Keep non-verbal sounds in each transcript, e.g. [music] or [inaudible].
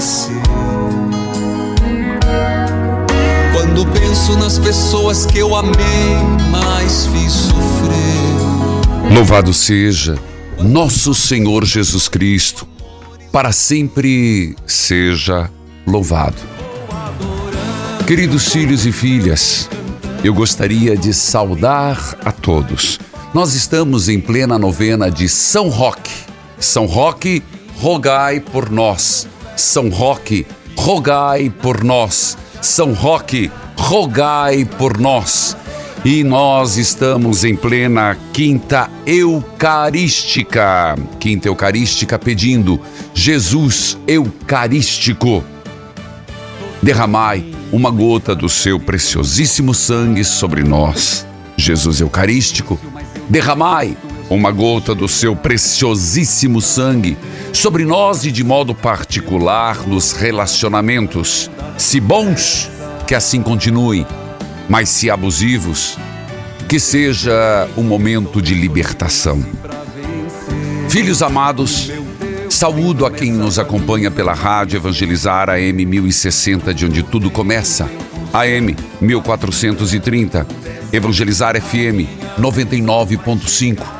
Entardecer. Quando penso nas pessoas que eu amei, mas fiz sofrer. Louvado seja nosso Senhor Jesus Cristo, para sempre seja louvado. Queridos filhos e filhas, eu gostaria de saudar a todos. Nós estamos em plena novena de São Roque. São Roque rogai por nós. São Roque, rogai por nós. São Roque, rogai por nós. E nós estamos em plena quinta eucarística. Quinta eucarística pedindo Jesus eucarístico. Derramai uma gota do seu preciosíssimo sangue sobre nós. Jesus eucarístico, derramai uma gota do seu preciosíssimo sangue sobre nós e de modo particular nos relacionamentos. Se bons, que assim continuem, mas se abusivos, que seja um momento de libertação. Filhos amados, saúdo a quem nos acompanha pela rádio Evangelizar AM 1060, de onde tudo começa. AM 1430, Evangelizar FM 99.5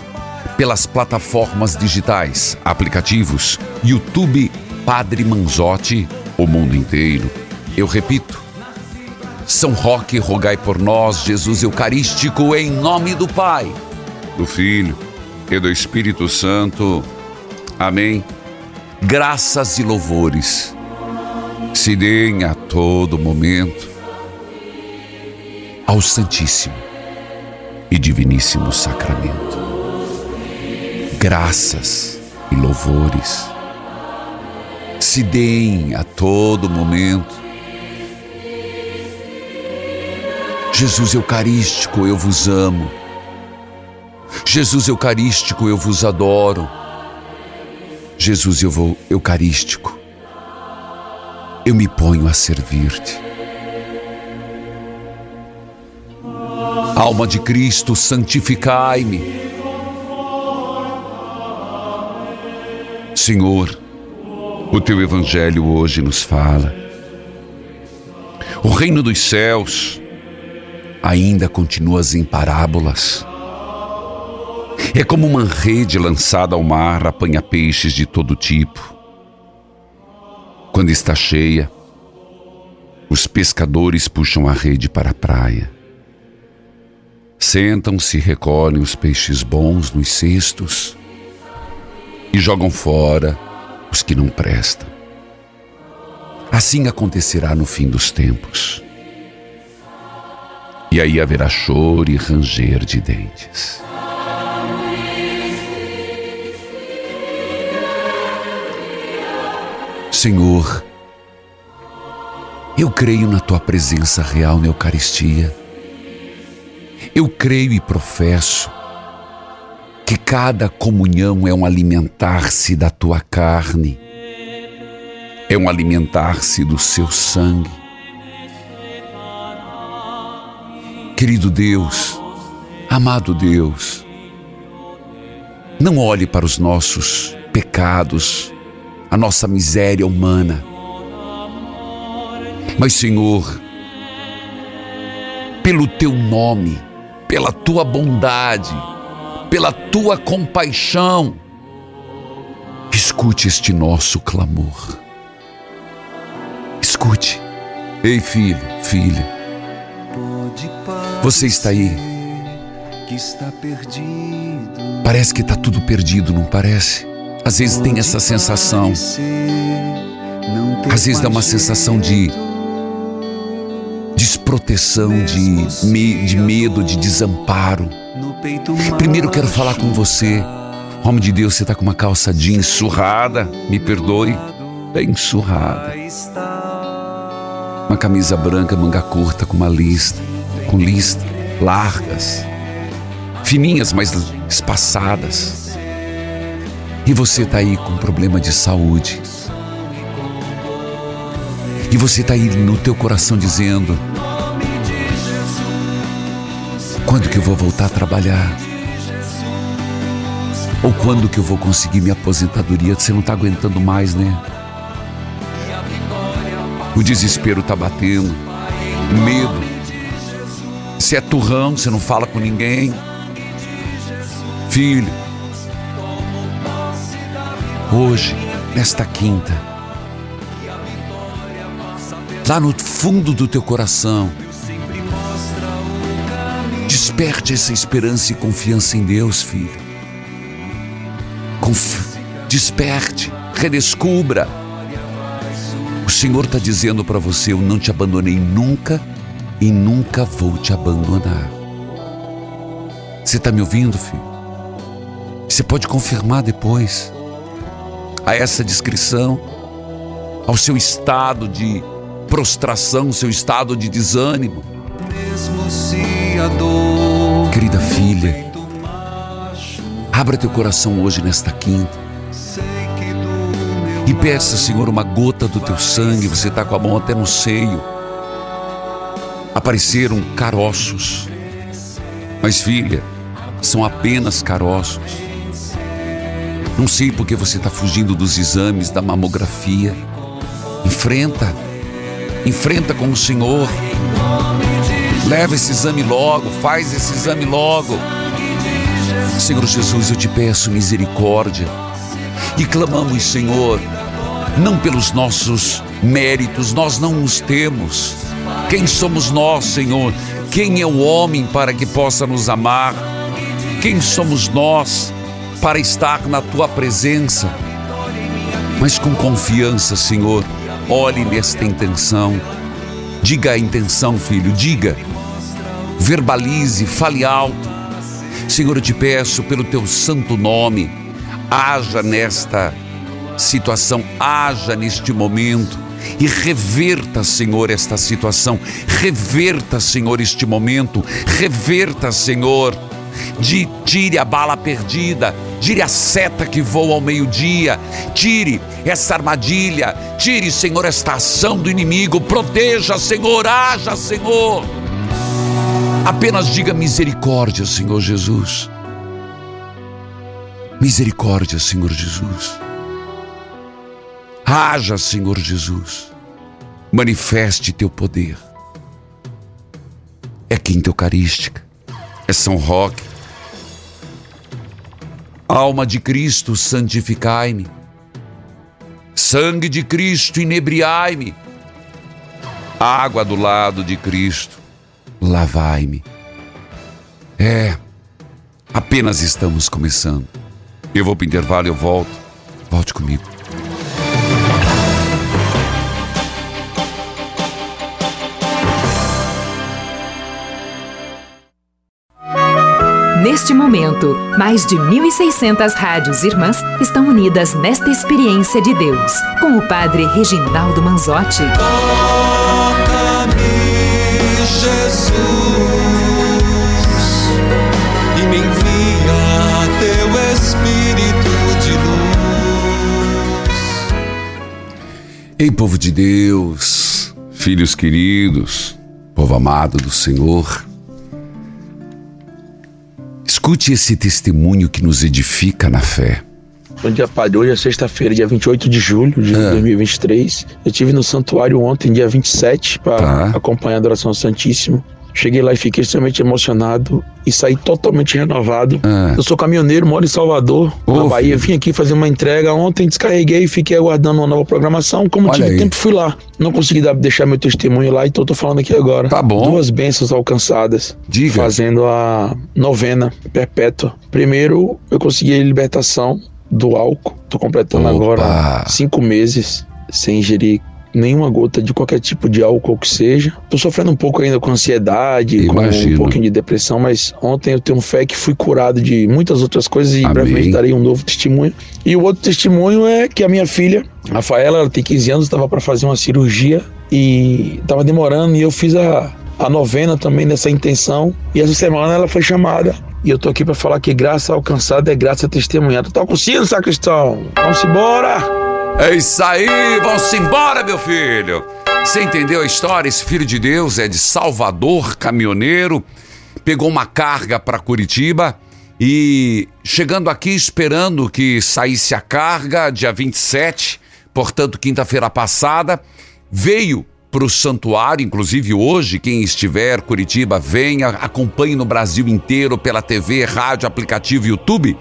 pelas plataformas digitais, aplicativos, YouTube, Padre Manzotti, o mundo inteiro. Eu repito, São Roque, rogai por nós, Jesus Eucarístico, em nome do Pai, do Filho e do Espírito Santo. Amém. Graças e louvores se deem a todo momento ao Santíssimo e Diviníssimo Sacramento graças e louvores se deem a todo momento. Jesus Eucarístico, eu vos amo. Jesus Eucarístico, eu vos adoro. Jesus Eucarístico, eu me ponho a servir-te. Alma de Cristo, santificai-me. Senhor, o teu evangelho hoje nos fala. O reino dos céus ainda continua em parábolas. É como uma rede lançada ao mar, apanha peixes de todo tipo. Quando está cheia, os pescadores puxam a rede para a praia. Sentam-se e recolhem os peixes bons nos cestos e jogam fora os que não prestam. Assim acontecerá no fim dos tempos. E aí haverá choro e ranger de dentes. Senhor, eu creio na tua presença real na Eucaristia. Eu creio e professo que cada comunhão é um alimentar-se da tua carne, é um alimentar-se do seu sangue. Querido Deus, amado Deus, não olhe para os nossos pecados, a nossa miséria humana, mas, Senhor, pelo teu nome, pela tua bondade, pela tua compaixão, escute este nosso clamor. Escute. Ei, filho, filha, você está aí. Parece que está tudo perdido, não parece? Às vezes tem essa sensação. Às vezes dá uma sensação de desproteção, de, de medo, de desamparo. Primeiro quero falar com você. Homem de Deus, você está com uma calça jeans surrada, me perdoe, bem surrada. Uma camisa branca, manga curta, com uma lista, com lista, largas, fininhas, mas espaçadas. E você está aí com problema de saúde. E você está aí no teu coração dizendo: quando que eu vou voltar a trabalhar? Ou quando que eu vou conseguir minha aposentadoria? Você não está aguentando mais, né? O desespero está batendo, o medo. Você é turrão, você não fala com ninguém. Filho, hoje, nesta quinta, lá no fundo do teu coração, desperte essa esperança e confiança em Deus, filho. Conf... Desperte, redescubra. O Senhor está dizendo para você: Eu não te abandonei nunca e nunca vou te abandonar. Você está me ouvindo, filho? Você pode confirmar depois a essa descrição, ao seu estado de prostração, seu estado de desânimo. Querida filha, abra teu coração hoje nesta quinta e peça, Senhor, uma gota do teu sangue. Você está com a mão até no seio. Apareceram caroços, mas filha, são apenas caroços. Não sei porque você está fugindo dos exames da mamografia. Enfrenta Enfrenta com o Senhor. Leva esse exame logo, faz esse exame logo. Senhor Jesus, eu te peço misericórdia. E clamamos, Senhor, não pelos nossos méritos, nós não os temos. Quem somos nós, Senhor? Quem é o homem para que possa nos amar? Quem somos nós para estar na tua presença? Mas com confiança, Senhor Olhe nesta intenção. Diga a intenção, filho, diga. Verbalize, fale alto. Senhor, eu te peço pelo teu santo nome, haja nesta situação, haja neste momento e reverta, Senhor, esta situação. Reverta, Senhor, este momento. Reverta, Senhor de tire a bala perdida, tire a seta que voa ao meio-dia, tire essa armadilha, tire, Senhor, esta ação do inimigo, proteja, Senhor, haja, Senhor. Apenas diga misericórdia, Senhor Jesus. Misericórdia, Senhor Jesus. Haja, Senhor Jesus. Manifeste teu poder. É quinta eucarística é São Roque. Alma de Cristo, santificai-me. Sangue de Cristo, inebriai-me. Água do lado de Cristo, lavai-me. É, apenas estamos começando. Eu vou para o intervalo, eu volto. Volte comigo. Neste momento, mais de 1.600 rádios irmãs estão unidas nesta experiência de Deus, com o Padre Reginaldo Manzotti. Jesus, e me envia teu Espírito de luz. Ei, povo de Deus, filhos queridos, povo amado do Senhor, escute esse testemunho que nos edifica na fé. Bom dia, Padre. Hoje é sexta-feira, dia 28 de julho de É. 2023. Eu estive no santuário ontem, dia 27, para Tá. acompanhar a adoração ao Santíssimo. Cheguei lá e fiquei extremamente emocionado e saí totalmente renovado. É. Eu sou caminhoneiro, moro em Salvador, na Bahia. Vim aqui fazer uma entrega ontem, descarreguei e fiquei aguardando uma nova programação. Como Olha tive aí. tempo, fui lá. Não consegui dar- deixar meu testemunho lá, então tô falando aqui agora. Tá bom. Duas bênçãos alcançadas Diga. fazendo a novena perpétua. Primeiro, eu consegui a libertação do álcool. Tô completando Opa. agora cinco meses sem ingerir nenhuma gota de qualquer tipo de álcool que seja. Tô sofrendo um pouco ainda com ansiedade, Imagino. com um pouquinho de depressão, mas ontem eu tenho fé que fui curado de muitas outras coisas e Amém. brevemente darei um novo testemunho. E o outro testemunho é que a minha filha, Rafaela, ela tem 15 anos, estava para fazer uma cirurgia e estava demorando e eu fiz a, a novena também nessa intenção. E essa semana ela foi chamada. E eu tô aqui para falar que graça alcançada é graça testemunhada. Toca o sino, sacristão. Vamos embora! É isso aí, vamos embora, meu filho. Você entendeu a história? Esse filho de Deus é de Salvador, caminhoneiro, pegou uma carga para Curitiba e chegando aqui esperando que saísse a carga, dia 27, portanto, quinta-feira passada, veio para o santuário, inclusive hoje, quem estiver Curitiba, venha, acompanhe no Brasil inteiro pela TV, rádio, aplicativo, YouTube.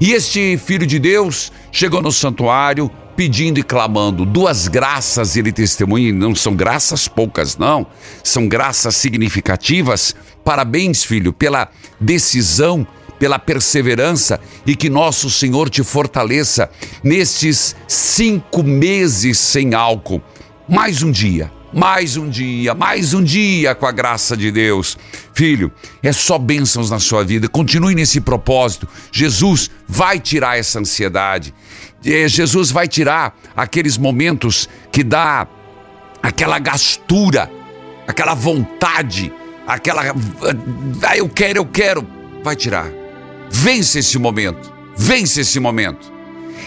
E este filho de Deus chegou no santuário pedindo e clamando duas graças, ele testemunha, não são graças poucas, não, são graças significativas. Parabéns, filho, pela decisão pela perseverança e que nosso Senhor te fortaleça nestes cinco meses sem álcool. Mais um dia, mais um dia, mais um dia com a graça de Deus. Filho, é só bênçãos na sua vida. Continue nesse propósito. Jesus vai tirar essa ansiedade. Eh, Jesus vai tirar aqueles momentos que dá aquela gastura, aquela vontade, aquela. Ah, eu quero, eu quero. Vai tirar. Vence esse momento. Vence esse momento.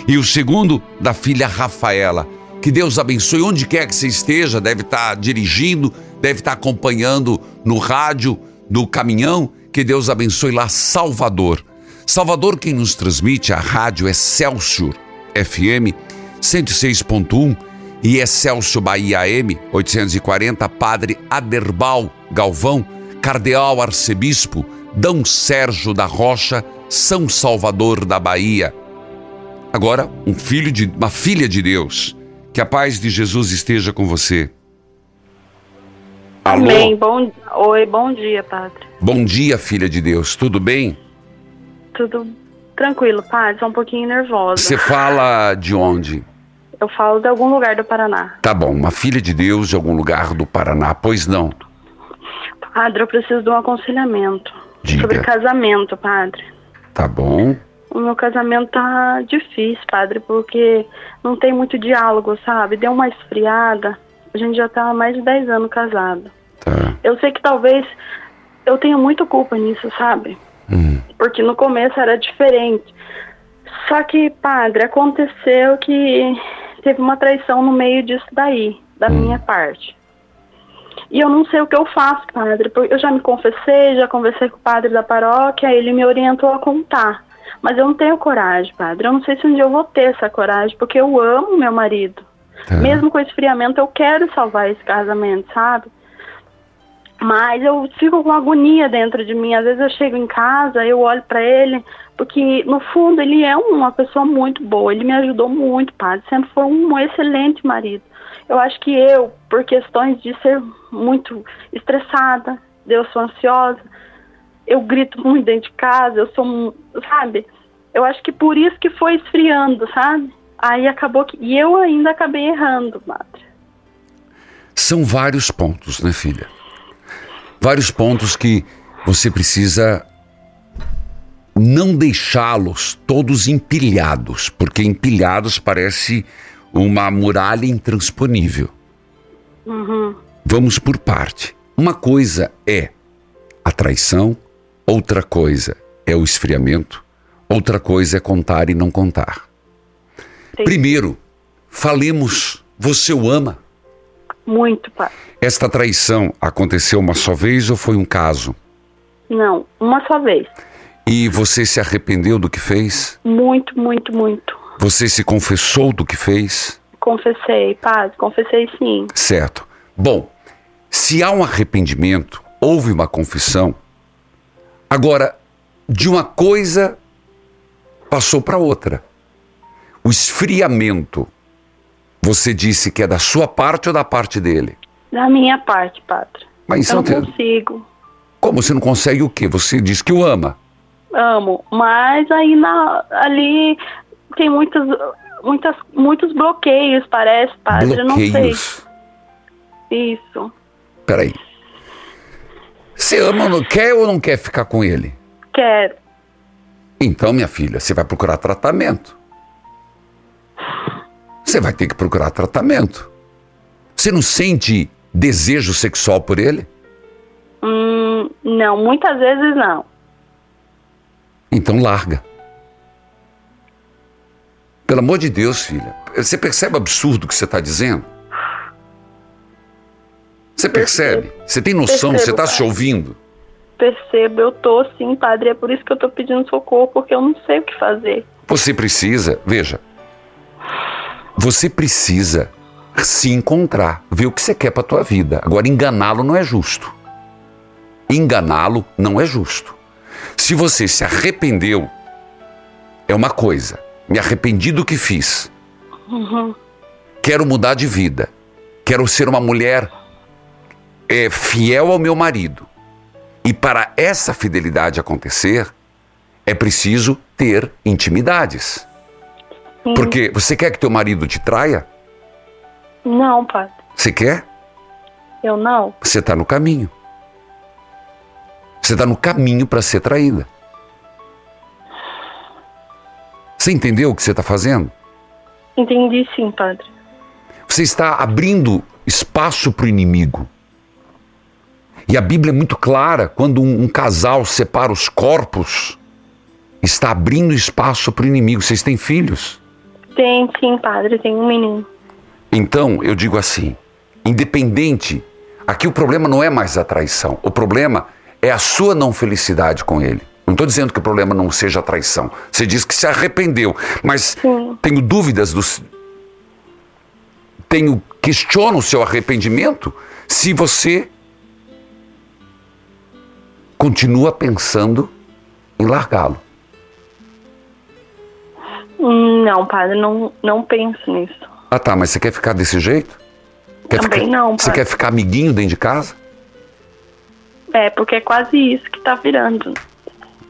E o segundo, da filha Rafaela. Que Deus abençoe onde quer que você esteja, deve estar dirigindo, deve estar acompanhando no rádio, no caminhão. Que Deus abençoe lá Salvador. Salvador, quem nos transmite a rádio é Celsius FM 106.1 e Excelsior Bahia AM 840, Padre Aderbal Galvão, Cardeal Arcebispo D. Sérgio da Rocha, São Salvador da Bahia. Agora, um filho de uma filha de Deus. Que a paz de Jesus esteja com você. Alô? Amém. Bom, oi, bom dia, padre. Bom dia, filha de Deus. Tudo bem? Tudo tranquilo, padre. Só um pouquinho nervosa. Você fala de onde? Eu falo de algum lugar do Paraná. Tá bom, uma filha de Deus de algum lugar do Paraná, pois não. Padre, eu preciso de um aconselhamento Diga. sobre casamento, padre. Tá bom? O meu casamento tá difícil, padre, porque não tem muito diálogo, sabe? Deu uma esfriada. A gente já tá há mais de 10 anos casado. Tá. Eu sei que talvez eu tenha muita culpa nisso, sabe? Hum. Porque no começo era diferente. Só que, padre, aconteceu que teve uma traição no meio disso daí, da minha parte. E eu não sei o que eu faço, padre. porque Eu já me confessei, já conversei com o padre da paróquia, ele me orientou a contar. Mas eu não tenho coragem, padre. Eu não sei se um dia eu vou ter essa coragem, porque eu amo meu marido. Tá. Mesmo com esfriamento, eu quero salvar esse casamento, sabe? Mas eu fico com agonia dentro de mim. Às vezes eu chego em casa, eu olho pra ele, porque no fundo ele é uma pessoa muito boa. Ele me ajudou muito, padre. Sempre foi um excelente marido. Eu acho que eu, por questões de ser muito estressada, de eu sou ansiosa, eu grito muito dentro de casa, eu sou, sabe? Eu acho que por isso que foi esfriando, sabe? Aí acabou que. E eu ainda acabei errando, padre. São vários pontos, né, filha? Vários pontos que você precisa não deixá-los todos empilhados, porque empilhados parece uma muralha intransponível. Uhum. Vamos por parte. Uma coisa é a traição, outra coisa é o esfriamento, outra coisa é contar e não contar. Sim. Primeiro, falemos, você o ama? Muito, pai. Esta traição aconteceu uma só vez ou foi um caso? Não, uma só vez. E você se arrependeu do que fez? Muito, muito, muito. Você se confessou do que fez? Confessei, padre, confessei sim. Certo. Bom, se há um arrependimento, houve uma confissão. Agora, de uma coisa passou para outra. O esfriamento, você disse que é da sua parte ou da parte dele? Da minha parte, padre. Mas Eu isso não não tem... consigo. Como você não consegue o quê? Você diz que o ama. Amo. Mas aí na, ali tem muitos, muitas, muitos bloqueios, parece, padre. Eu não sei. Bloqueios. Isso. Peraí. Você ama não quer ou não quer ficar com ele? Quero. Então, minha filha, você vai procurar tratamento. Você vai ter que procurar tratamento. Você não sente desejo sexual por ele? Hum, não, muitas vezes não. Então larga. Pelo amor de Deus, filha. Você percebe o absurdo que você está dizendo? Você percebe? Você tem noção? Você Percebo, está pai. se ouvindo? Percebo, eu tô sim, padre. É por isso que eu tô pedindo socorro, porque eu não sei o que fazer. Você precisa, veja, você precisa se encontrar, ver o que você quer para tua vida. Agora enganá-lo não é justo. Enganá-lo não é justo. Se você se arrependeu, é uma coisa. Me arrependi do que fiz. Quero mudar de vida. Quero ser uma mulher é, fiel ao meu marido. E para essa fidelidade acontecer, é preciso ter intimidades. Sim. Porque você quer que teu marido te traia? Não, padre. Você quer? Eu não. Você está no caminho. Você está no caminho para ser traída. Você entendeu o que você está fazendo? Entendi sim, padre. Você está abrindo espaço para o inimigo. E a Bíblia é muito clara: quando um, um casal separa os corpos, está abrindo espaço para o inimigo. Vocês têm filhos? Tem sim, padre. Tem um menino. Então, eu digo assim: independente, aqui o problema não é mais a traição, o problema é a sua não felicidade com ele. Não estou dizendo que o problema não seja a traição. Você diz que se arrependeu, mas Sim. tenho dúvidas dos. Tenho. Questiono o seu arrependimento se você continua pensando em largá-lo. Não, padre. Não, não penso nisso. Ah tá, mas você quer ficar desse jeito? Quer Também ficar- não, Você pai. quer ficar amiguinho dentro de casa? É, porque é quase isso que tá virando.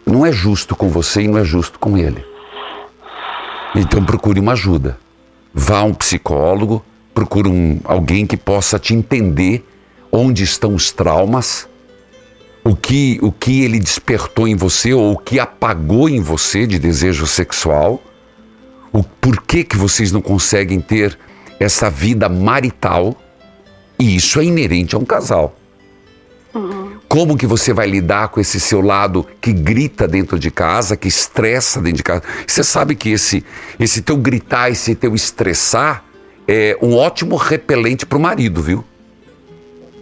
não é justo com você e não é justo com ele. Então procure uma ajuda. Vá a um psicólogo, procure um, alguém que possa te entender onde estão os traumas, o que, o que ele despertou em você ou o que apagou em você de desejo sexual, o porquê que vocês não conseguem ter essa vida marital, e isso é inerente a um casal. Como que você vai lidar com esse seu lado que grita dentro de casa, que estressa dentro de casa? Você sabe que esse, esse teu gritar, esse teu estressar é um ótimo repelente para o marido, viu?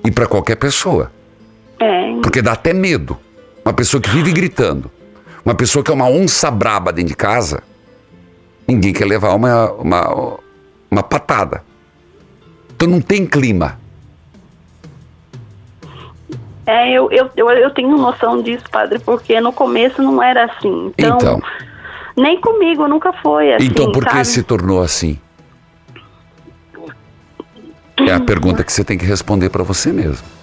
E para qualquer pessoa. É, Porque dá até medo. Uma pessoa que vive gritando, uma pessoa que é uma onça braba dentro de casa, ninguém quer levar uma, uma, uma patada. Então não tem clima. é eu, eu, eu, eu tenho noção disso, padre, porque no começo não era assim. Então, Então. nem comigo nunca foi assim. Então por que sabe? se tornou assim? É a [clears throat] pergunta que você tem que responder para você mesmo.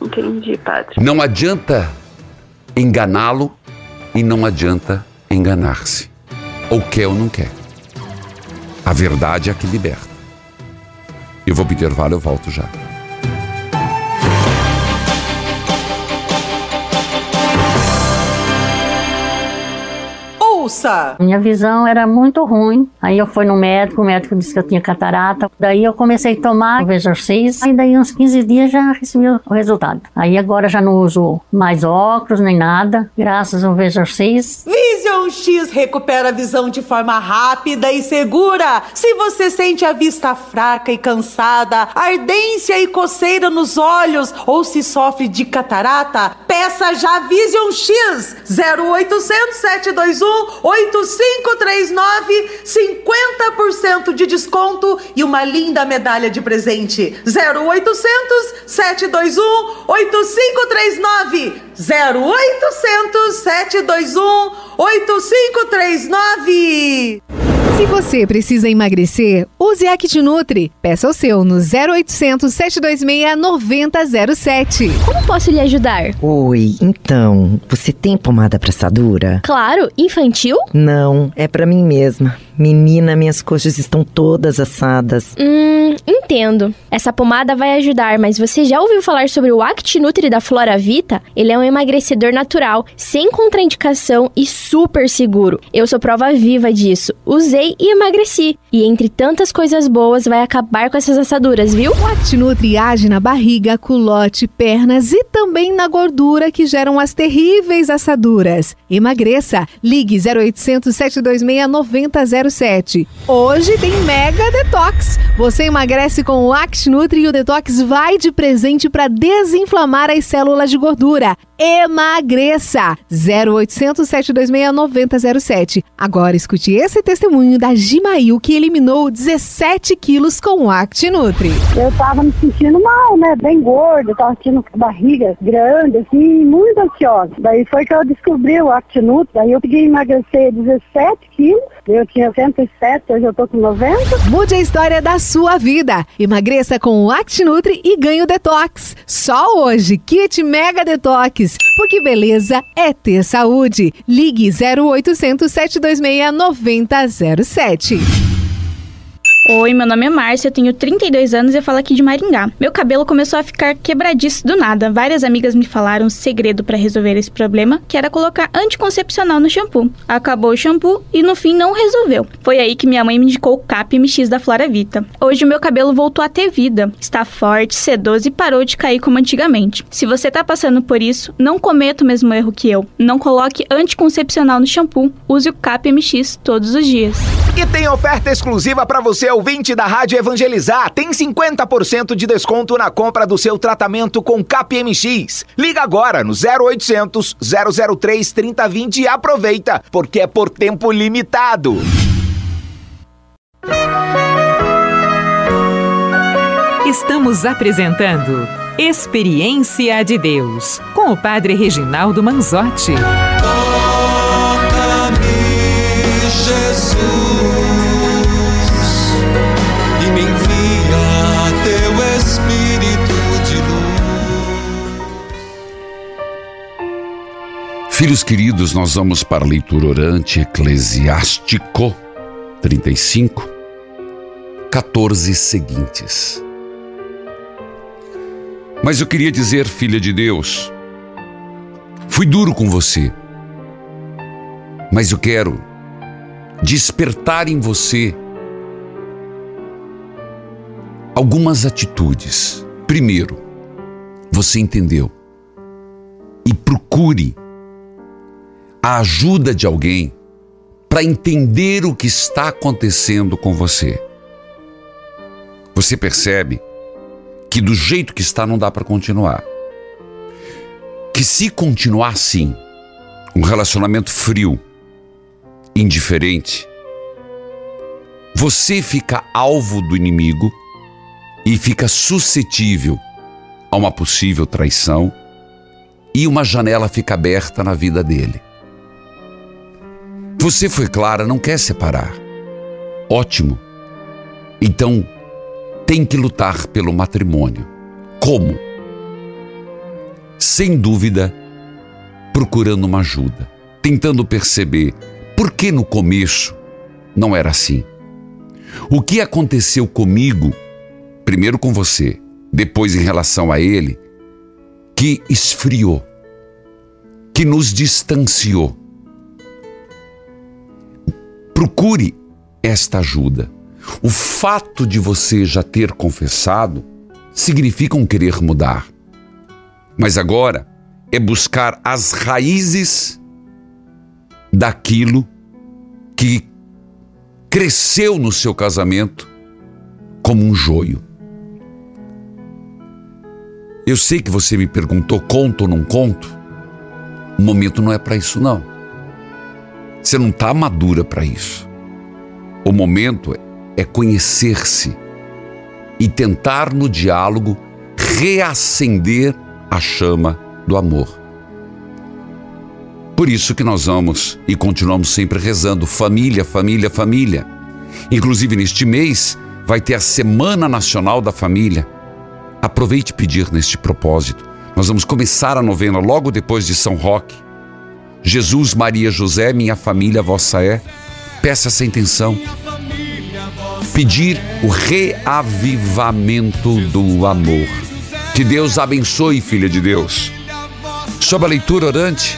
Entendi, padre. Não adianta enganá-lo e não adianta enganar-se. Ou quer ou não quer. A verdade é a que liberta. Eu vou pedir intervalo, eu volto já. Minha visão era muito ruim. Aí eu fui no médico, o médico disse que eu tinha catarata. Daí eu comecei a tomar o Visor 6. Aí daí uns 15 dias já recebi o resultado. Aí agora já não uso mais óculos nem nada, graças ao Visor 6. Vision X recupera a visão de forma rápida e segura. Se você sente a vista fraca e cansada, ardência e coceira nos olhos ou se sofre de catarata, peça já Vision X 0800 721 8539 50% de desconto e uma linda medalha de presente. 0800 721 8539 0800 721 8539 Se você precisa emagrecer, use ActiNutri. Peça o seu no 0800 726 9007. Como posso lhe ajudar? Oi, então, você tem pomada pra assadura? Claro, infantil? Não, é pra mim mesma. Menina, minhas coxas estão todas assadas. Hum, entendo. Essa pomada vai ajudar, mas você já ouviu falar sobre o ActiNutri da Flora Vita? Ele é um emagrecedor natural, sem contraindicação e super seguro. Eu sou prova viva disso. Usei e emagreci. E entre tantas coisas boas, vai acabar com essas assaduras, viu? O ActiNutri age na barriga, culote, pernas e também na gordura que geram as terríveis assaduras. Emagreça. Ligue 0800 726 9007. Hoje tem Mega Detox. Você emagrece com o ActiNutri e o Detox vai de presente para desinflamar as células de gordura. Emagreça! 0800 726 9007. Agora escute esse testemunho da Gimail que eliminou 17 quilos com o ActiNutri. Eu tava me sentindo mal, né? Bem gorda, tava sentindo barriga grande, assim, muito ansiosa. Daí foi que eu descobri o ActiNutri, daí eu peguei emagrecer 17 quilos, eu tinha 107, hoje eu tô com 90. Mude a história da sua vida. Emagreça com o ActiNutri e ganhe o Detox. Só hoje, Kit Mega Detox. Porque beleza é ter saúde. Ligue 0800 726 9007. Oi, meu nome é Márcia, eu tenho 32 anos e eu falo aqui de Maringá. Meu cabelo começou a ficar quebradiço do nada. Várias amigas me falaram o segredo para resolver esse problema, que era colocar anticoncepcional no shampoo. Acabou o shampoo e no fim não resolveu. Foi aí que minha mãe me indicou o CAP MX da Flora Vita. Hoje o meu cabelo voltou a ter vida, está forte, sedoso e parou de cair como antigamente. Se você tá passando por isso, não cometa o mesmo erro que eu. Não coloque anticoncepcional no shampoo. Use o CAP MX todos os dias. E tem oferta exclusiva para você, ouvinte da Rádio Evangelizar. Tem 50% de desconto na compra do seu tratamento com KPMX. Liga agora no 0800 003 3020 e aproveita, porque é por tempo limitado. Estamos apresentando Experiência de Deus com o Padre Reginaldo Manzotti. Toca-me, Jesus, Filhos queridos, nós vamos para a leitura orante Eclesiástico 35, 14 seguintes. Mas eu queria dizer, filha de Deus, fui duro com você, mas eu quero despertar em você algumas atitudes. Primeiro, você entendeu e procure a ajuda de alguém para entender o que está acontecendo com você. Você percebe que do jeito que está não dá para continuar. Que se continuar assim, um relacionamento frio, indiferente, você fica alvo do inimigo e fica suscetível a uma possível traição e uma janela fica aberta na vida dele. Você foi clara, não quer separar. Ótimo. Então, tem que lutar pelo matrimônio. Como? Sem dúvida, procurando uma ajuda, tentando perceber por que no começo não era assim. O que aconteceu comigo, primeiro com você, depois em relação a ele, que esfriou, que nos distanciou. Procure esta ajuda. O fato de você já ter confessado significa um querer mudar. Mas agora é buscar as raízes daquilo que cresceu no seu casamento como um joio. Eu sei que você me perguntou conto ou não conto. O momento não é para isso não. Você não está madura para isso. O momento é conhecer-se e tentar no diálogo reacender a chama do amor. Por isso que nós vamos e continuamos sempre rezando família, família, família. Inclusive neste mês vai ter a Semana Nacional da Família. Aproveite pedir neste propósito. Nós vamos começar a novena logo depois de São Roque. Jesus, Maria, José, minha família vossa é. Peça essa intenção. Pedir o reavivamento do amor. Que Deus abençoe, filha de Deus. Sob a leitura orante,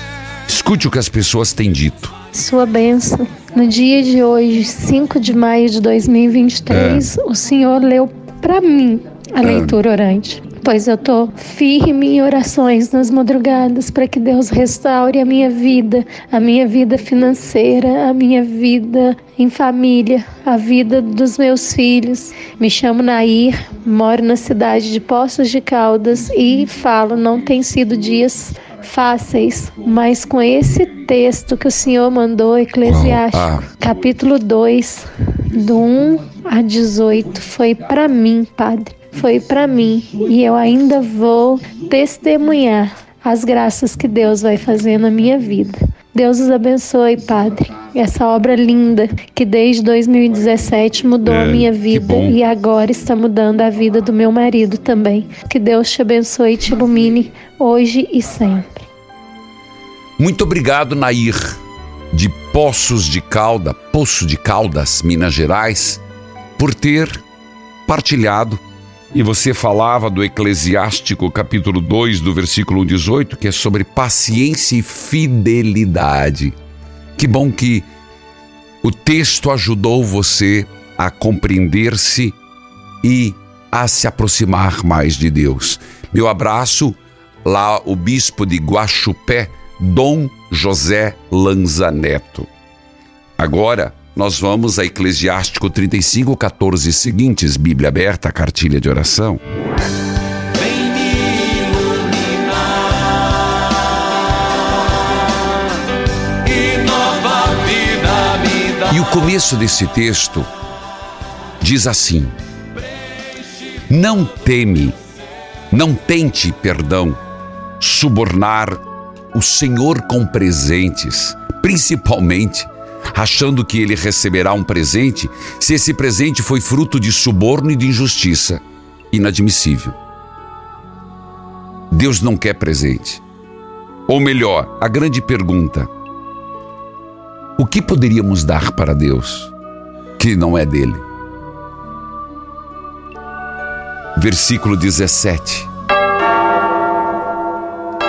escute o que as pessoas têm dito. Sua bênção. No dia de hoje, 5 de maio de 2023, é. o Senhor leu para mim a leitura orante. Pois eu tô firme em orações nas madrugadas para que Deus restaure a minha vida, a minha vida financeira, a minha vida em família, a vida dos meus filhos. Me chamo Nair, moro na cidade de Poços de Caldas e falo, não tem sido dias fáceis, mas com esse texto que o Senhor mandou, Eclesiastes, ah. capítulo 2, do 1 a 18, foi para mim, Padre foi para mim e eu ainda vou testemunhar as graças que Deus vai fazer na minha vida. Deus os abençoe, Padre. Essa obra linda que desde 2017 mudou é, a minha vida e agora está mudando a vida do meu marido também. Que Deus te abençoe e te ilumine hoje e sempre. Muito obrigado, Nair, de Poços de Calda, Poço de Caldas, Minas Gerais, por ter partilhado e você falava do Eclesiástico, capítulo 2, do versículo 18, que é sobre paciência e fidelidade. Que bom que o texto ajudou você a compreender-se e a se aproximar mais de Deus. Meu abraço lá o bispo de Guaxupé, Dom José Lanza Neto. Agora, nós vamos a Eclesiástico 35, 14 seguintes, Bíblia aberta, cartilha de oração. E o começo desse texto diz assim: Não teme, não tente, perdão, subornar o Senhor com presentes, principalmente achando que ele receberá um presente se esse presente foi fruto de suborno e de injustiça. Inadmissível. Deus não quer presente. Ou melhor, a grande pergunta: o que poderíamos dar para Deus que não é dele? Versículo 17.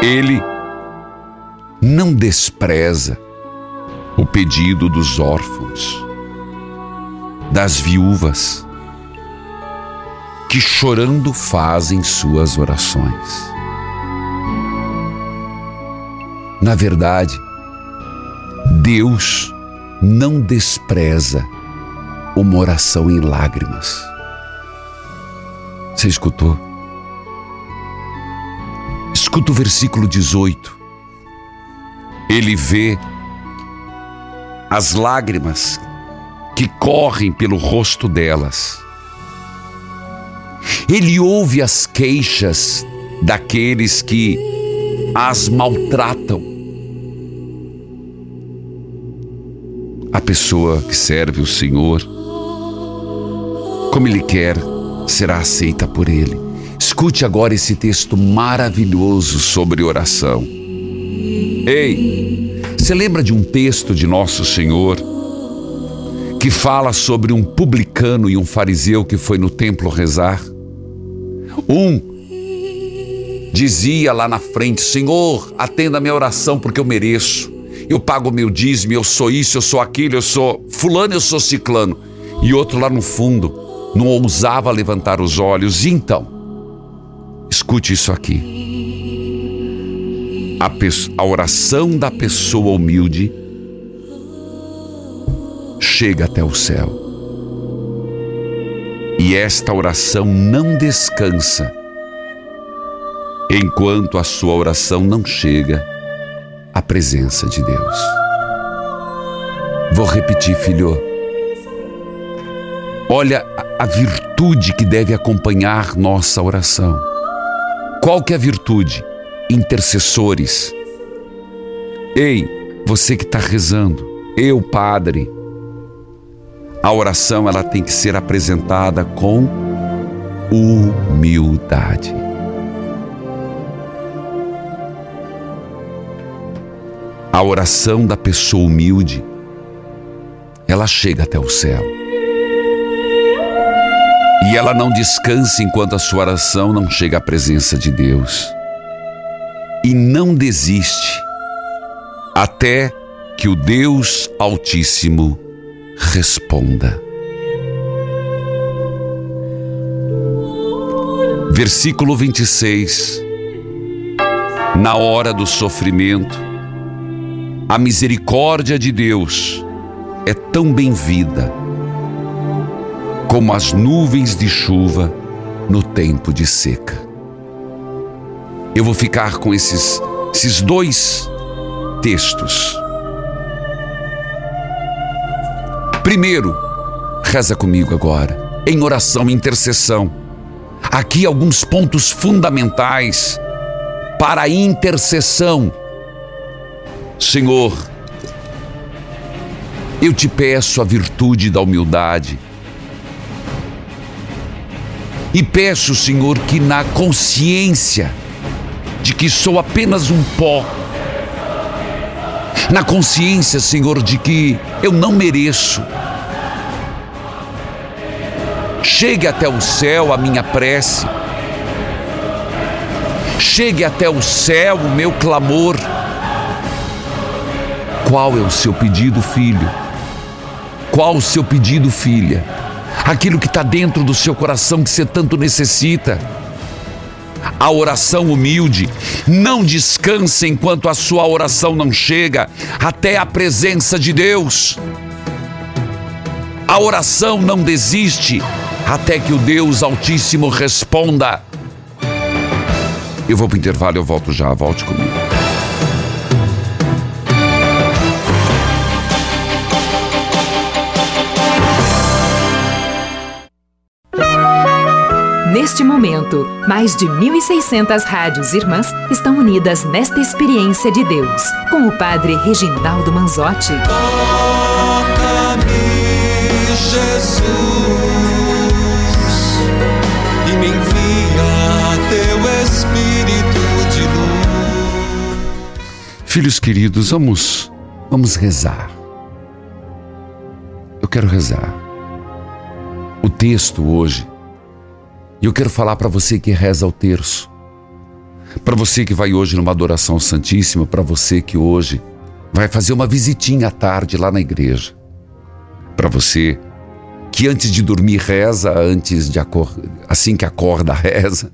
Ele não despreza o pedido dos órfãos, das viúvas, que chorando fazem suas orações. Na verdade, Deus não despreza uma oração em lágrimas. Você escutou? Escuta o versículo 18. Ele vê as lágrimas que correm pelo rosto delas. Ele ouve as queixas daqueles que as maltratam. A pessoa que serve o Senhor, como Ele quer, será aceita por Ele. Escute agora esse texto maravilhoso sobre oração. Ei! Você lembra de um texto de Nosso Senhor que fala sobre um publicano e um fariseu que foi no templo rezar? Um dizia lá na frente: Senhor, atenda a minha oração porque eu mereço. eu pago meu dízimo, eu sou isso, eu sou aquilo, eu sou fulano, eu sou ciclano. E outro lá no fundo não ousava levantar os olhos. E então, escute isso aqui. A, a oração da pessoa humilde chega até o céu. E esta oração não descansa enquanto a sua oração não chega à presença de Deus. Vou repetir, filho. Olha a virtude que deve acompanhar nossa oração. Qual que é a virtude? Intercessores. Ei, você que está rezando, eu, padre, a oração ela tem que ser apresentada com humildade. A oração da pessoa humilde, ela chega até o céu. E ela não descansa enquanto a sua oração não chega à presença de Deus. E não desiste até que o Deus Altíssimo responda. Versículo 26. Na hora do sofrimento, a misericórdia de Deus é tão bem-vinda como as nuvens de chuva no tempo de seca. Eu vou ficar com esses, esses dois textos Primeiro, reza comigo agora, em oração intercessão. Aqui alguns pontos fundamentais para a intercessão. Senhor, eu te peço a virtude da humildade. E peço, Senhor, que na consciência que sou apenas um pó, na consciência, Senhor, de que eu não mereço. Chegue até o céu a minha prece. Chegue até o céu o meu clamor. Qual é o seu pedido, filho? Qual o seu pedido, filha? Aquilo que está dentro do seu coração que você tanto necessita. A oração humilde não descansa enquanto a sua oração não chega até a presença de Deus. A oração não desiste até que o Deus Altíssimo responda. Eu vou para o intervalo, eu volto já, volte comigo. Neste momento, mais de 1.600 rádios irmãs estão unidas nesta experiência de Deus, com o Padre Reginaldo Manzotti. Toca-me, Jesus, e me envia teu Espírito de luz. Filhos queridos, vamos, vamos rezar. Eu quero rezar. O texto hoje e eu quero falar para você que reza o terço, para você que vai hoje numa adoração santíssima, para você que hoje vai fazer uma visitinha à tarde lá na igreja, para você que antes de dormir reza, antes de assim que acorda [laughs] reza,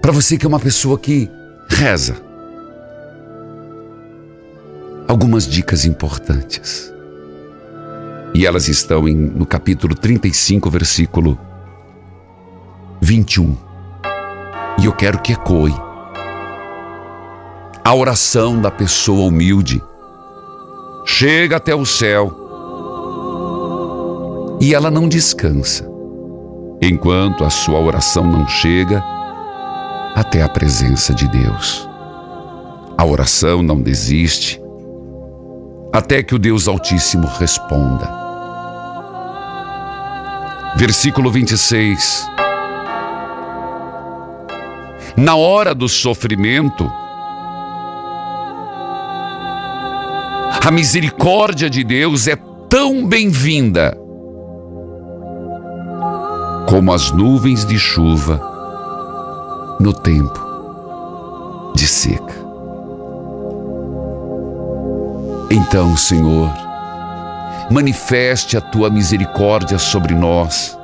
para você que é uma pessoa que reza. Algumas dicas importantes. E elas estão em, no capítulo 35, versículo 21. E eu quero que ecoe. A oração da pessoa humilde chega até o céu e ela não descansa enquanto a sua oração não chega até a presença de Deus. A oração não desiste até que o Deus Altíssimo responda. Versículo 26 na hora do sofrimento, a misericórdia de Deus é tão bem-vinda como as nuvens de chuva no tempo de seca. Então, Senhor, manifeste a tua misericórdia sobre nós.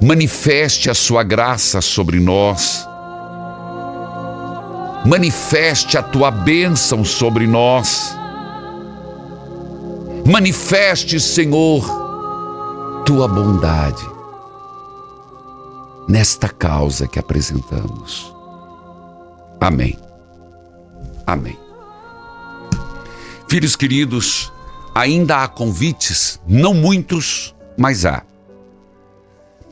Manifeste a sua graça sobre nós. Manifeste a tua bênção sobre nós. Manifeste, Senhor, tua bondade nesta causa que apresentamos. Amém. Amém. Filhos queridos, ainda há convites, não muitos, mas há.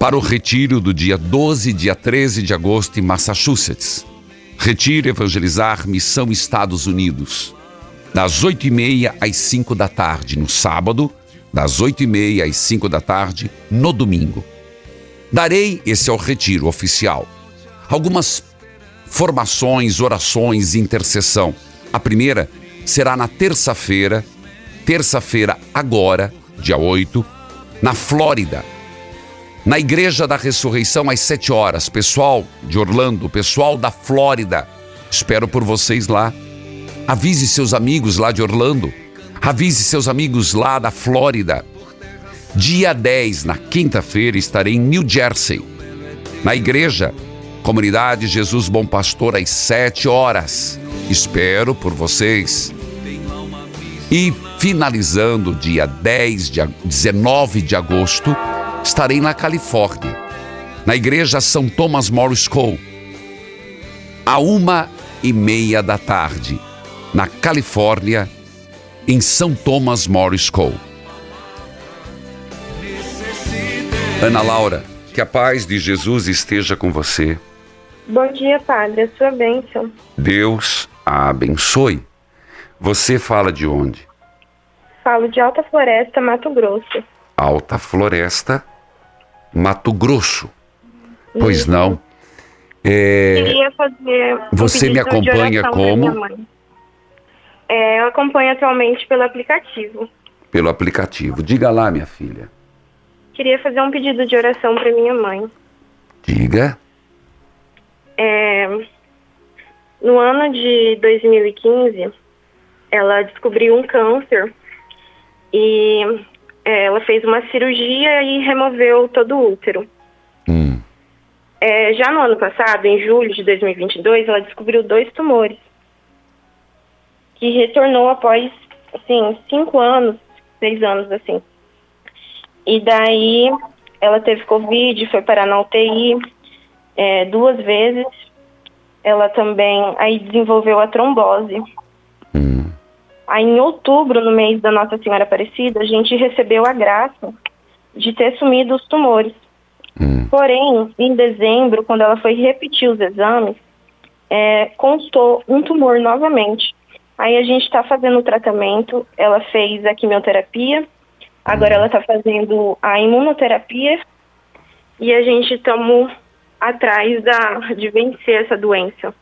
Para o retiro do dia 12 e dia 13 de agosto em Massachusetts. Retiro Evangelizar Missão Estados Unidos. Das 8 e meia às 5 da tarde no sábado, das 8 e meia às 5 da tarde no domingo. Darei, esse é o retiro oficial, algumas formações, orações e intercessão. A primeira será na terça-feira, terça-feira agora, dia 8, na Flórida, na Igreja da Ressurreição às 7 horas. Pessoal de Orlando, pessoal da Flórida, espero por vocês lá. Avise seus amigos lá de Orlando, avise seus amigos lá da Flórida. Dia 10, na quinta-feira, estarei em New Jersey, na igreja Comunidade Jesus Bom Pastor, às 7 horas. Espero por vocês. E finalizando dia 10 de, 19 de agosto, estarei na Califórnia, na igreja São Thomas More School, a uma e meia da tarde, na Califórnia, em São Thomas More School. Ana Laura, que a paz de Jesus esteja com você. Bom dia, Padre. A sua bênção. Deus a abençoe. Você fala de onde? Falo de Alta Floresta, Mato Grosso. Alta Floresta, Mato Grosso. Pois Isso. não. É, Queria fazer. Você me acompanha como? É, eu acompanho atualmente pelo aplicativo. pelo aplicativo. Diga lá, minha filha. Queria fazer um pedido de oração para minha mãe. Diga. É, no ano de 2015, ela descobriu um câncer e é, ela fez uma cirurgia e removeu todo o útero. É, já no ano passado, em julho de 2022, ela descobriu dois tumores que retornou após, assim, cinco anos, seis anos, assim. E daí ela teve Covid, foi parar na UTI é, duas vezes. Ela também aí desenvolveu a trombose. Aí em outubro, no mês da Nossa Senhora Aparecida, a gente recebeu a graça de ter sumido os tumores. Porém, em dezembro, quando ela foi repetir os exames, é, constou um tumor novamente. Aí a gente está fazendo o tratamento, ela fez a quimioterapia, agora ela está fazendo a imunoterapia e a gente estamos atrás da, de vencer essa doença.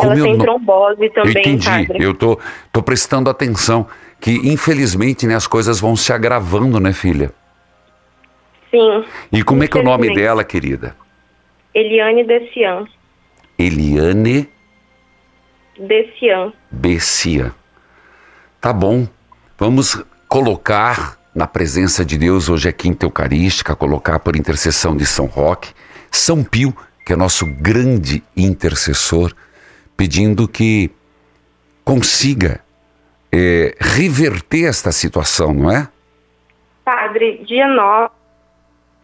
Como ela eu tem não- trombose Eu também, entendi. padre. Eu tô, tô prestando atenção que infelizmente né, as coisas vão se agravando, né, filha? Sim. E como é que é o nome dela, querida? Eliane Dessian. Eliane Dessian. Bessia. Tá bom. Vamos colocar na presença de Deus hoje é quinta eucarística, colocar por intercessão de São Roque, São Pio, que é nosso grande intercessor, pedindo que consiga eh, reverter esta situação, não é? Padre, dia 9,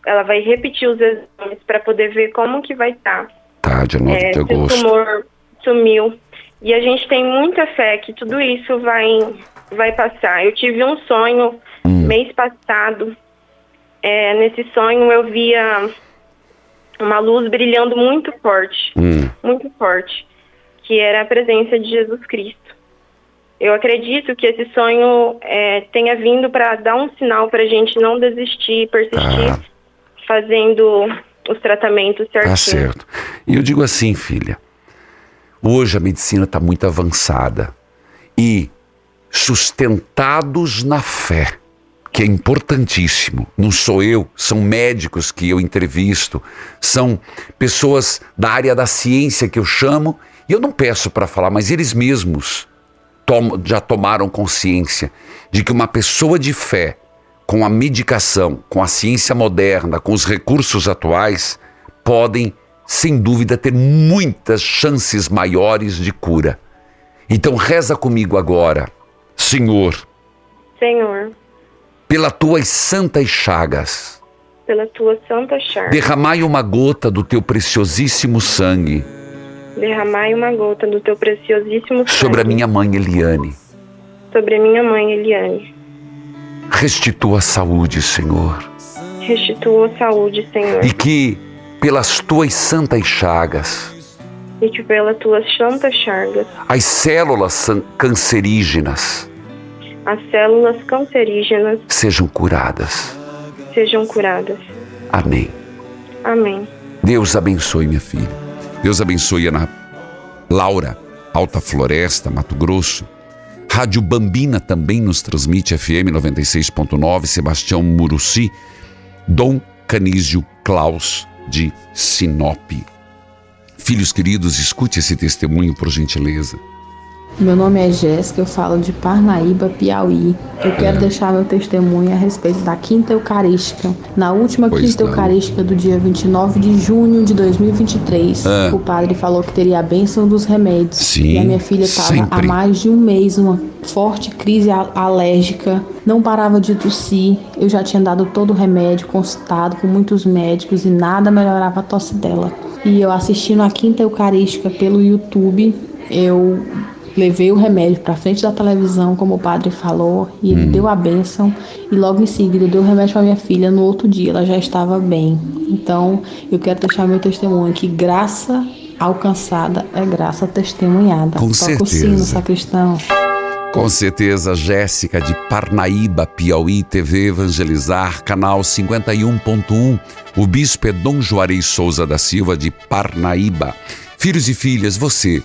ela vai repetir os exames para poder ver como que vai estar. Tá, dia 9 É, de se o agosto. tumor sumiu. E a gente tem muita fé que tudo isso vai, vai passar. Eu tive um sonho mês passado. É, nesse sonho eu via uma luz brilhando muito forte, Hum. muito forte, que era a presença de Jesus Cristo. Eu acredito que esse sonho é, tenha vindo para dar um sinal para a gente não desistir, persistir, fazendo os tratamentos certinho. Tá certo. E eu digo assim, filha, hoje a medicina está muito avançada e sustentados na fé, que é importantíssimo. Não sou eu, são médicos que eu entrevisto, são pessoas da área da ciência que eu chamo E eu não peço para falar, mas eles mesmos tom- já tomaram consciência de que uma pessoa de fé, com a medicação, com a ciência moderna, com os recursos atuais, podem, sem dúvida, ter muitas chances maiores de cura. Então reza comigo agora, Senhor, Senhor, pela tuas santas chagas, pela tua santa charla, derramai uma gota do teu preciosíssimo sangue derramai uma gota do teu preciosíssimo sangue sobre a minha mãe Eliane. sobre a minha mãe Eliane. Restitua a saúde, Senhor, Restitua a saúde, Senhor, e que pelas tuas santas chagas e que pelas tuas santas chargas, as células cancerígenas as células cancerígenas sejam curadas. sejam curadas. Amém. Amém. Deus abençoe minha filha. Deus abençoe Ana Laura, Alta Floresta, Mato Grosso. Rádio Bambina também nos transmite FM 96.9, Sebastião Muruci, Dom Canísio Klaus de Sinop. Filhos queridos, escute esse testemunho por gentileza. Meu nome é Jéssica, eu falo de Parnaíba, Piauí. Eu quero deixar meu testemunho a respeito da Quinta Eucarística. Na última Pois Quinta não. Eucarística do dia 29 de junho de 2023, Ah. o padre falou que teria a bênção dos remédios. Sim, e a minha filha estava há mais de um mês, uma forte crise alérgica, não parava de tossir. Eu já tinha dado todo o remédio, consultado com muitos médicos e nada melhorava a tosse dela. E eu assistindo a Quinta Eucarística pelo YouTube, eu levei o remédio para frente da televisão, como o padre falou, e ele deu a bênção. E logo em seguida, eu dei o remédio para minha filha. No outro dia, ela já estava bem. Então, eu quero deixar meu testemunho que graça alcançada é graça testemunhada. Com Toca o sino, certeza. sacristão. Com certeza, Jéssica de Parnaíba, Piauí, TV Evangelizar, canal 51.1. O bispo é Dom Juarez Souza da Silva de Parnaíba. Filhos e filhas, você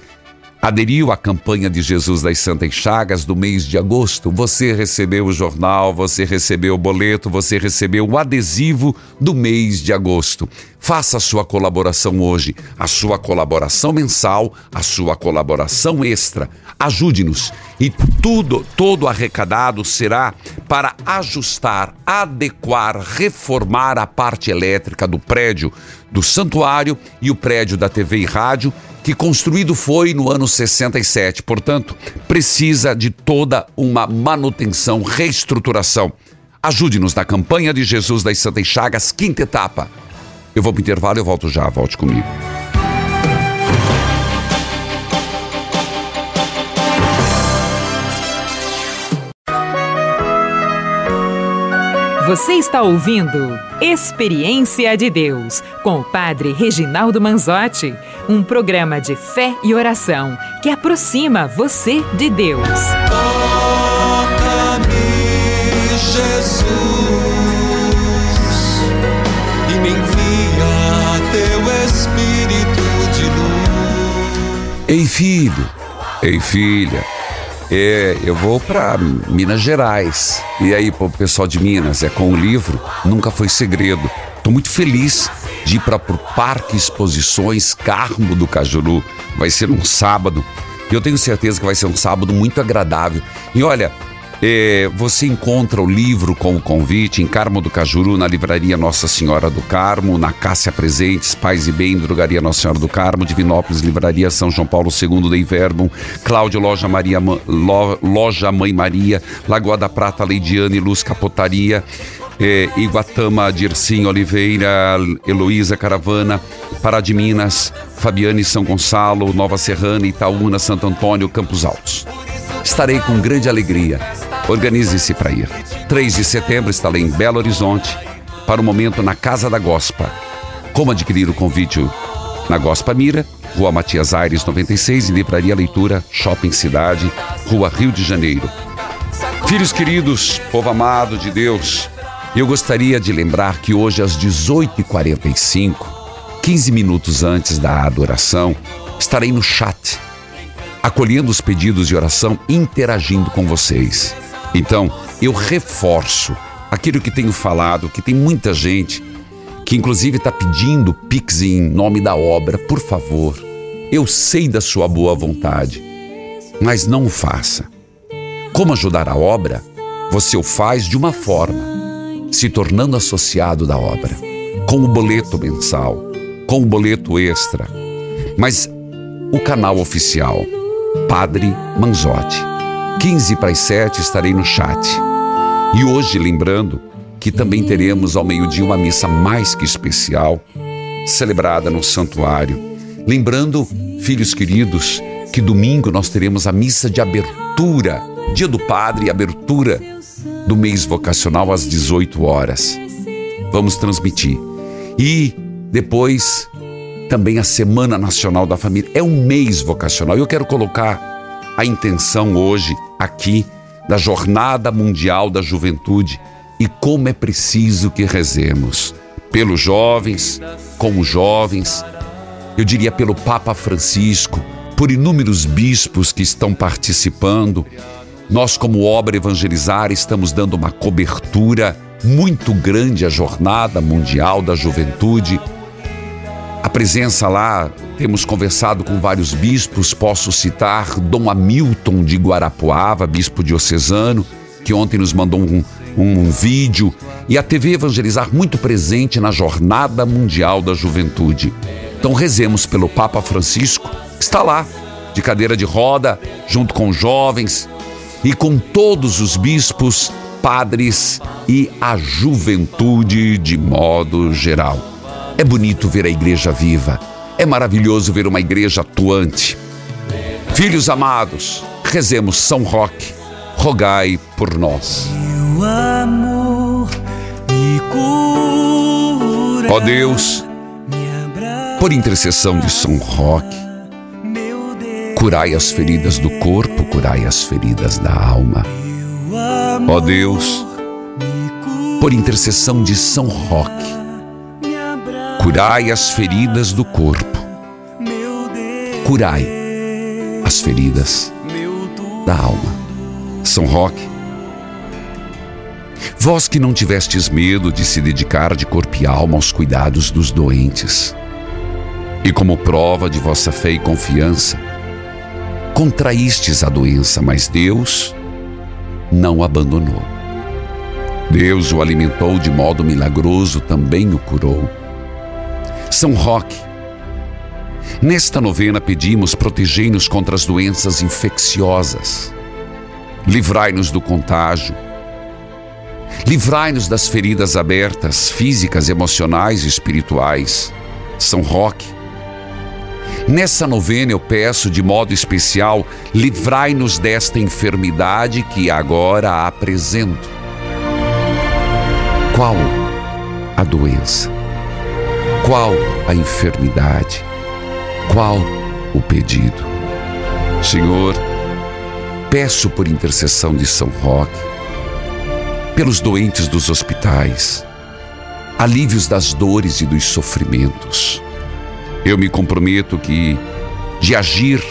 aderiu à campanha de Jesus das Santas Chagas do mês de agosto? Você recebeu o jornal, você recebeu o boleto, você recebeu o adesivo do mês de agosto. Faça a sua colaboração hoje, a sua colaboração mensal, a sua colaboração extra. Ajude-nos e tudo, todo arrecadado será para ajustar, adequar, reformar a parte elétrica do prédio do santuário e o prédio da TV e rádio, que construído foi no ano 67. Portanto, precisa de toda uma manutenção, reestruturação. Ajude-nos na campanha de Jesus das Santas Chagas, quinta etapa. Eu vou para o intervalo eu volto já, volte comigo. Você está ouvindo Experiência de Deus com o Padre Reginaldo Manzotti, um programa de fé e oração que aproxima você de Deus. Toca-me, Jesus, e me envia teu Espírito de luz. Ei, filho, ei, filha, é, eu vou para Minas Gerais. E aí, pro pessoal de Minas, é com o livro Nunca Foi Segredo. Tô muito feliz de ir para o Parque Exposições Carmo do Cajuru. Vai ser um sábado. Eu tenho certeza que vai ser um sábado muito agradável. E olha, é, você encontra o livro com o convite em Carmo do Cajuru, na livraria Nossa Senhora do Carmo, na Cássia Presentes, Paz e Bem, Drogaria Nossa Senhora do Carmo, Divinópolis, Livraria São João Paulo II da Inverno, Cláudio Loja, Maria, Ma- Lo- Loja Mãe Maria, Lagoa da Prata, Leidiane, Luz Capotaria, é, Iguatama, Dircim Oliveira, Heloísa Caravana, Pará de Minas, Fabiane São Gonçalo, Nova Serrana, Itaúna, Santo Antônio, Campos Altos. Estarei com grande alegria. Organize-se para ir. 3 de setembro estarei em Belo Horizonte para o momento na Casa da Gospa. Como adquirir o convite na Gospa Mira, Rua Matias Aires 96, em Livraria Leitura, Shopping Cidade, Rua Rio de Janeiro. Filhos queridos, povo amado de Deus, eu gostaria de lembrar que hoje às 18h45, 15 minutos antes da adoração, estarei no chat acolhendo os pedidos de oração, interagindo com vocês. Então, eu reforço aquilo que tenho falado, que tem muita gente que inclusive está pedindo Pix em nome da obra, por favor. Eu sei da sua boa vontade, mas não o faça. Como ajudar a obra? Você o faz de uma forma, se tornando associado da obra, com o boleto mensal, com o boleto extra. Mas o canal oficial, Padre Manzotti. 15 para as 7 estarei no chat. E hoje, lembrando que também teremos ao meio-dia uma missa mais que especial, celebrada no santuário. Lembrando, filhos queridos, que domingo nós teremos a missa de abertura, dia do Padre, abertura do mês vocacional às 18 horas. Vamos transmitir. E depois também a Semana Nacional da Família. É um mês vocacional. Eu quero colocar a intenção hoje aqui da Jornada Mundial da Juventude e como é preciso que rezemos pelos jovens, com os jovens, eu diria pelo Papa Francisco, por inúmeros bispos que estão participando. Nós, como obra evangelizar, estamos dando uma cobertura muito grande à Jornada Mundial da Juventude. A presença lá, temos conversado com vários bispos, posso citar Dom Hamilton de Guarapuava, bispo diocesano, que ontem nos mandou um, um vídeo, e a TV Evangelizar muito presente na Jornada Mundial da Juventude. Então rezemos pelo Papa Francisco, que está lá, de cadeira de roda, junto com jovens e com todos os bispos, padres e a juventude de modo geral. É bonito ver a igreja viva, é maravilhoso ver uma igreja atuante. Filhos amados, rezemos São Roque, rogai por nós. Ó Deus, por intercessão de São Roque, curai as feridas do corpo, curai as feridas da alma. Ó Deus, por intercessão de São Roque, curai as feridas do corpo, curai as feridas da alma. São Roque, vós que não tivestes medo de se dedicar de corpo e alma aos cuidados dos doentes, e como prova de vossa fé e confiança, contraístes a doença, mas Deus não o abandonou. Deus o alimentou de modo milagroso, também o curou. São Roque, nesta novena pedimos protegei-nos contra as doenças infecciosas, livrai-nos do contágio, livrai-nos das feridas abertas, físicas, emocionais e espirituais. São Roque, Nessa novena eu peço de modo especial, livrai-nos desta enfermidade que agora apresento. Qual a doença? Qual a enfermidade? Qual o pedido? Senhor, peço por intercessão de São Roque, pelos doentes dos hospitais, alívios das dores e dos sofrimentos eu me comprometo que de agir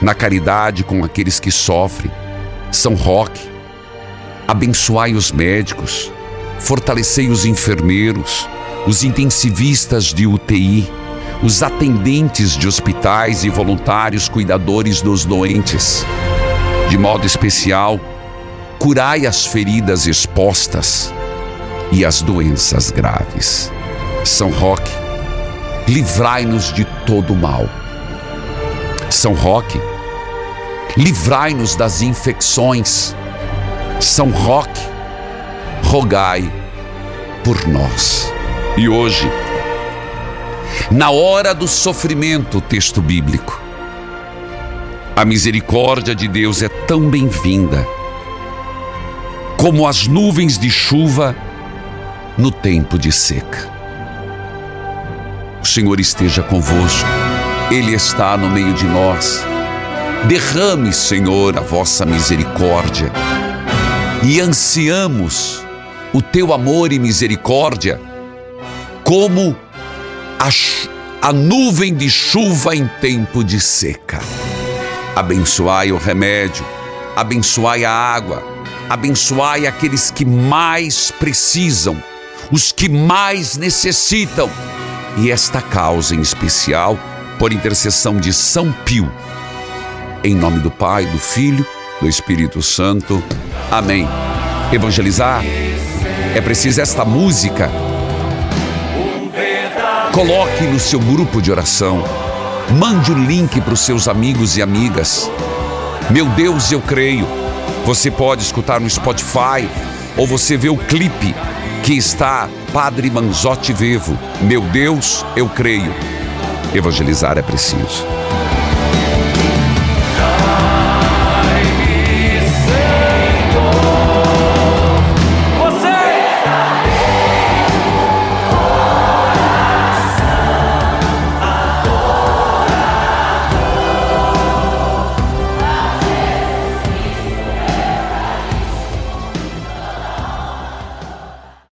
na caridade com aqueles que sofrem. São Roque, abençoai os médicos, fortalecei os enfermeiros, os intensivistas de UTI, os atendentes de hospitais e voluntários cuidadores dos doentes. De modo especial, curai as feridas expostas e as doenças graves. São Roque, livrai-nos de todo mal. São Roque, livrai-nos das infecções. São Roque, rogai por nós. E hoje, na hora do sofrimento, texto bíblico, a misericórdia de Deus é tão bem-vinda como as nuvens de chuva no tempo de seca. Senhor esteja convosco, Ele está no meio de nós. Derrame, Senhor, a vossa misericórdia e ansiamos o teu amor e misericórdia como a, a nuvem de chuva em tempo de seca. Abençoai o remédio, abençoai a água, abençoai aqueles que mais precisam, os que mais necessitam e esta causa em especial por intercessão de São Pio. Em nome do Pai, do Filho, do Espírito Santo. Amém. Evangelizar é preciso esta música. Coloque no seu grupo de oração. Mande o link para os seus amigos e amigas. Meu Deus, eu creio. Você pode escutar no Spotify ou você vê o clipe que está Padre Manzotti Vivo. Meu Deus, eu creio. Evangelizar é preciso.